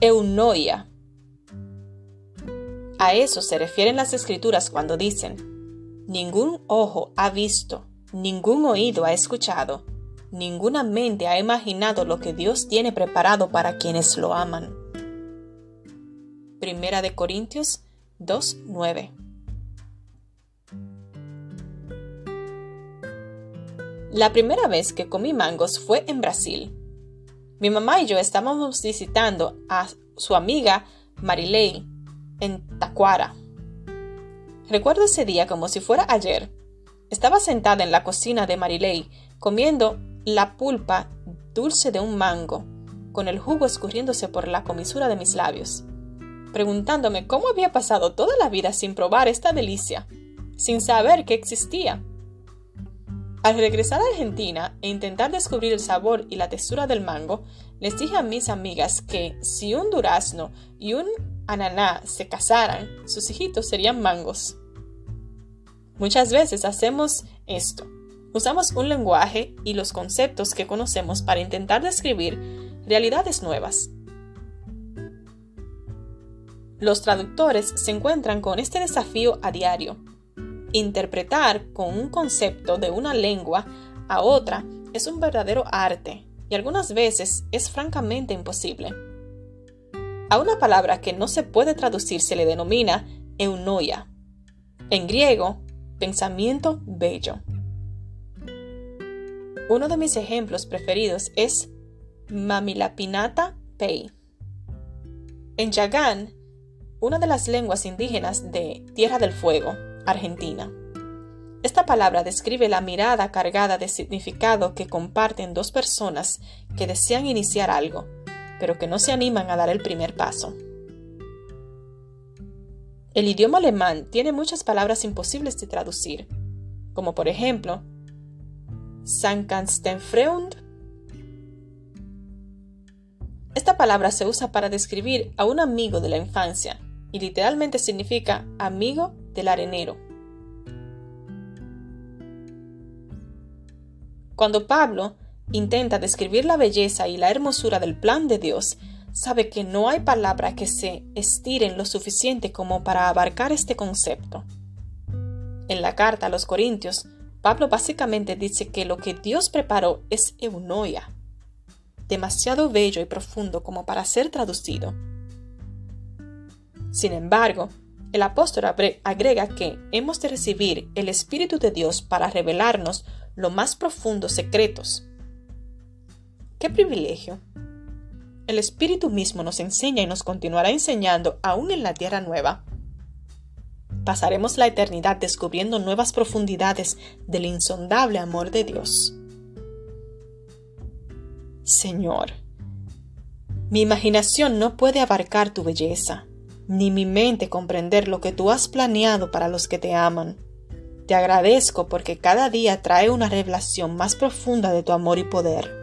eunoia. A eso se refieren las escrituras cuando dicen, ningún ojo ha visto, ningún oído ha escuchado, ninguna mente ha imaginado lo que Dios tiene preparado para quienes lo aman. Primera de Corintios 2.9 La primera vez que comí mangos fue en Brasil. Mi mamá y yo estábamos visitando a su amiga Marilei en Taquara. Recuerdo ese día como si fuera ayer. Estaba sentada en la cocina de Marilei comiendo la pulpa dulce de un mango, con el jugo escurriéndose por la comisura de mis labios, preguntándome cómo había pasado toda la vida sin probar esta delicia, sin saber que existía. Al regresar a Argentina e intentar descubrir el sabor y la textura del mango, les dije a mis amigas que si un durazno y un ananá se casaran, sus hijitos serían mangos. Muchas veces hacemos esto. Usamos un lenguaje y los conceptos que conocemos para intentar describir realidades nuevas. Los traductores se encuentran con este desafío a diario Interpretar con un concepto de una lengua a otra es un verdadero arte y algunas veces es francamente imposible. A una palabra que no se puede traducir se le denomina eunoia. En griego, pensamiento bello. Uno de mis ejemplos preferidos es Mamilapinata Pei. En Yagán, una de las lenguas indígenas de Tierra del Fuego, Argentina. Esta palabra describe la mirada cargada de significado que comparten dos personas que desean iniciar algo, pero que no se animan a dar el primer paso. El idioma alemán tiene muchas palabras imposibles de traducir, como por ejemplo, Sankanstenfreund. Esta palabra se usa para describir a un amigo de la infancia y literalmente significa amigo del arenero. Cuando Pablo intenta describir la belleza y la hermosura del plan de Dios, sabe que no hay palabra que se estiren lo suficiente como para abarcar este concepto. En la carta a los Corintios, Pablo básicamente dice que lo que Dios preparó es eunoia, demasiado bello y profundo como para ser traducido. Sin embargo, el apóstol agrega que hemos de recibir el Espíritu de Dios para revelarnos los más profundos secretos. ¡Qué privilegio! El Espíritu mismo nos enseña y nos continuará enseñando aún en la tierra nueva. Pasaremos la eternidad descubriendo nuevas profundidades del insondable amor de Dios. Señor, mi imaginación no puede abarcar tu belleza ni mi mente comprender lo que tú has planeado para los que te aman. Te agradezco porque cada día trae una revelación más profunda de tu amor y poder.